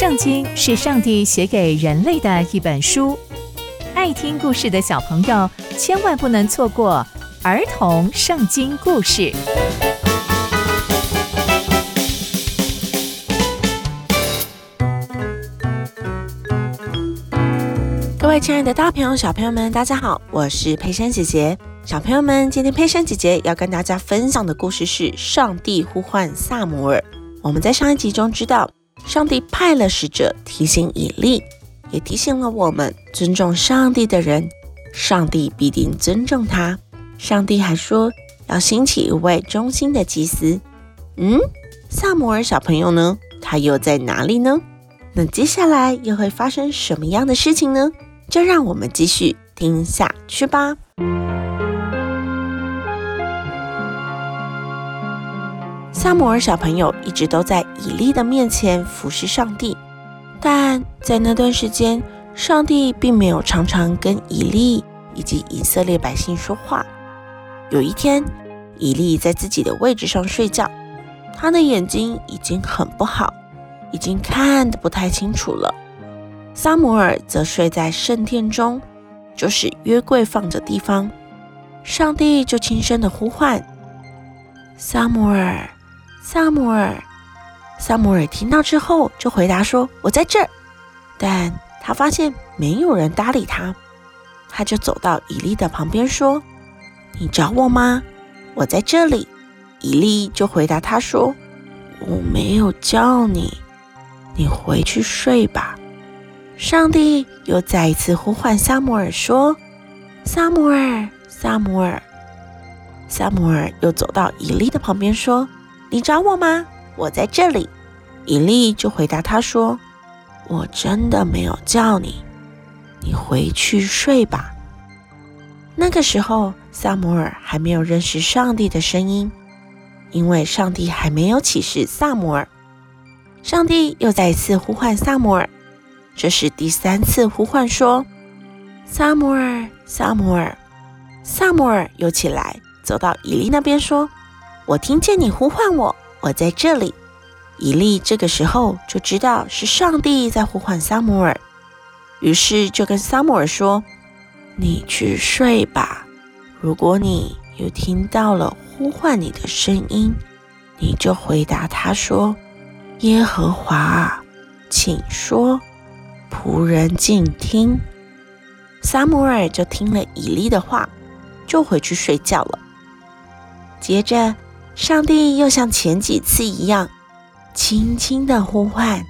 圣经是上帝写给人类的一本书，爱听故事的小朋友千万不能错过儿童圣经故事。各位亲爱的大朋友、小朋友们，大家好，我是佩珊姐姐。小朋友们，今天佩珊姐姐要跟大家分享的故事是上帝呼唤撒摩尔。我们在上一集中知道。上帝派了使者提醒以利，也提醒了我们：尊重上帝的人，上帝必定尊重他。上帝还说要兴起一位忠心的祭司。嗯，撒摩尔小朋友呢？他又在哪里呢？那接下来又会发生什么样的事情呢？就让我们继续听下去吧。撒母耳小朋友一直都在以利的面前服侍上帝，但在那段时间，上帝并没有常常跟以利以及以色列百姓说话。有一天，以利在自己的位置上睡觉，他的眼睛已经很不好，已经看得不太清楚了。撒母耳则睡在圣殿中，就是约柜放着地方。上帝就轻声的呼唤撒母耳。撒母耳，撒母耳听到之后就回答说：“我在这儿。”但他发现没有人搭理他，他就走到以利的旁边说：“你找我吗？我在这里。”以利就回答他说：“我没有叫你，你回去睡吧。”上帝又再一次呼唤撒母耳说：“撒母耳，撒母耳。”撒母耳又走到以利的旁边说。你找我吗？我在这里。以利就回答他说：“我真的没有叫你，你回去睡吧。”那个时候，撒摩尔还没有认识上帝的声音，因为上帝还没有启示撒摩尔。上帝又再一次呼唤撒摩尔，这是第三次呼唤，说：“撒摩尔，撒摩尔。”撒摩尔又起来，走到以利那边说。我听见你呼唤我，我在这里。以利这个时候就知道是上帝在呼唤撒母耳，于是就跟撒母耳说：“你去睡吧。如果你又听到了呼唤你的声音，你就回答他说：‘耶和华，请说，仆人静听。’”撒母耳就听了以利的话，就回去睡觉了。接着。上帝又像前几次一样，轻轻地呼唤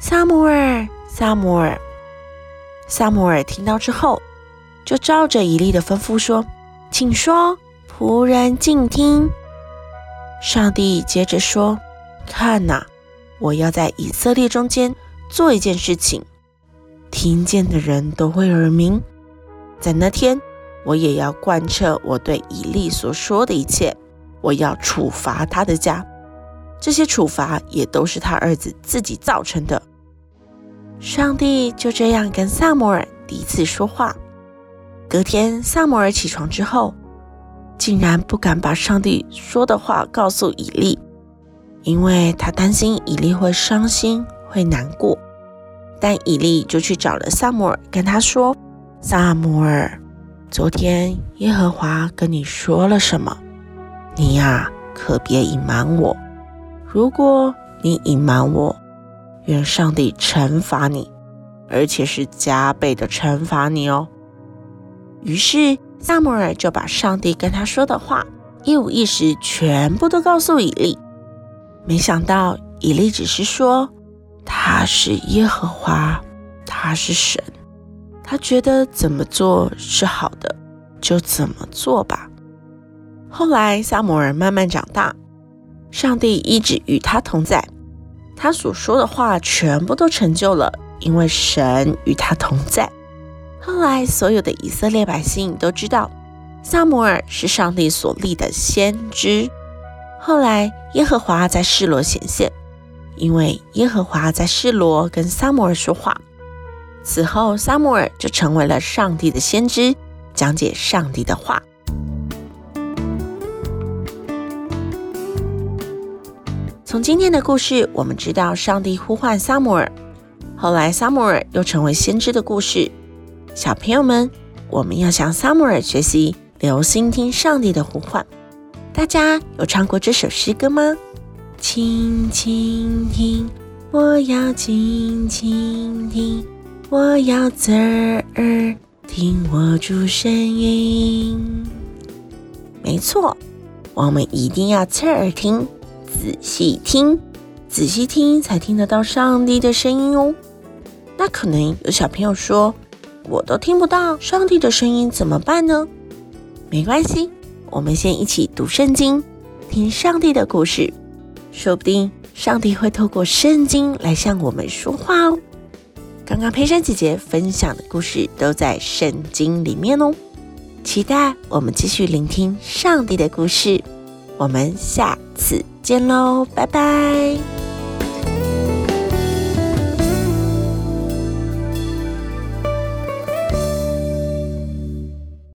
撒母耳，撒母耳。撒母耳听到之后，就照着以利的吩咐说：“请说，仆人静听。”上帝接着说：“看呐，我要在以色列中间做一件事情，听见的人都会耳鸣。在那天，我也要贯彻我对以利所说的一切。”我要处罚他的家，这些处罚也都是他儿子自己造成的。上帝就这样跟撒摩尔第一次说话。隔天，撒摩尔起床之后，竟然不敢把上帝说的话告诉以利，因为他担心以利会伤心、会难过。但以利就去找了撒摩尔，跟他说：“撒摩尔，昨天耶和华跟你说了什么？”你呀，可别隐瞒我。如果你隐瞒我，愿上帝惩罚你，而且是加倍的惩罚你哦。于是撒母耳就把上帝跟他说的话一五一十全部都告诉以利。没想到以利只是说他是耶和华，他是神，他觉得怎么做是好的，就怎么做吧。后来，撒母耳慢慢长大，上帝一直与他同在，他所说的话全部都成就了，因为神与他同在。后来，所有的以色列百姓都知道，撒母耳是上帝所立的先知。后来，耶和华在示罗显现，因为耶和华在示罗跟撒母耳说话。此后，撒母耳就成为了上帝的先知，讲解上帝的话。从今天的故事，我们知道上帝呼唤撒母耳，后来撒母耳又成为先知的故事。小朋友们，我们要向撒母耳学习，留心听上帝的呼唤。大家有唱过这首诗歌吗？倾倾听，我要静静听，我要侧耳听我主声音。没错，我们一定要侧耳听。仔细听，仔细听，才听得到上帝的声音哦。那可能有小朋友说，我都听不到上帝的声音，怎么办呢？没关系，我们先一起读圣经，听上帝的故事，说不定上帝会透过圣经来向我们说话哦。刚刚佩珊姐姐分享的故事都在圣经里面哦，期待我们继续聆听上帝的故事。我们下次见喽，拜拜。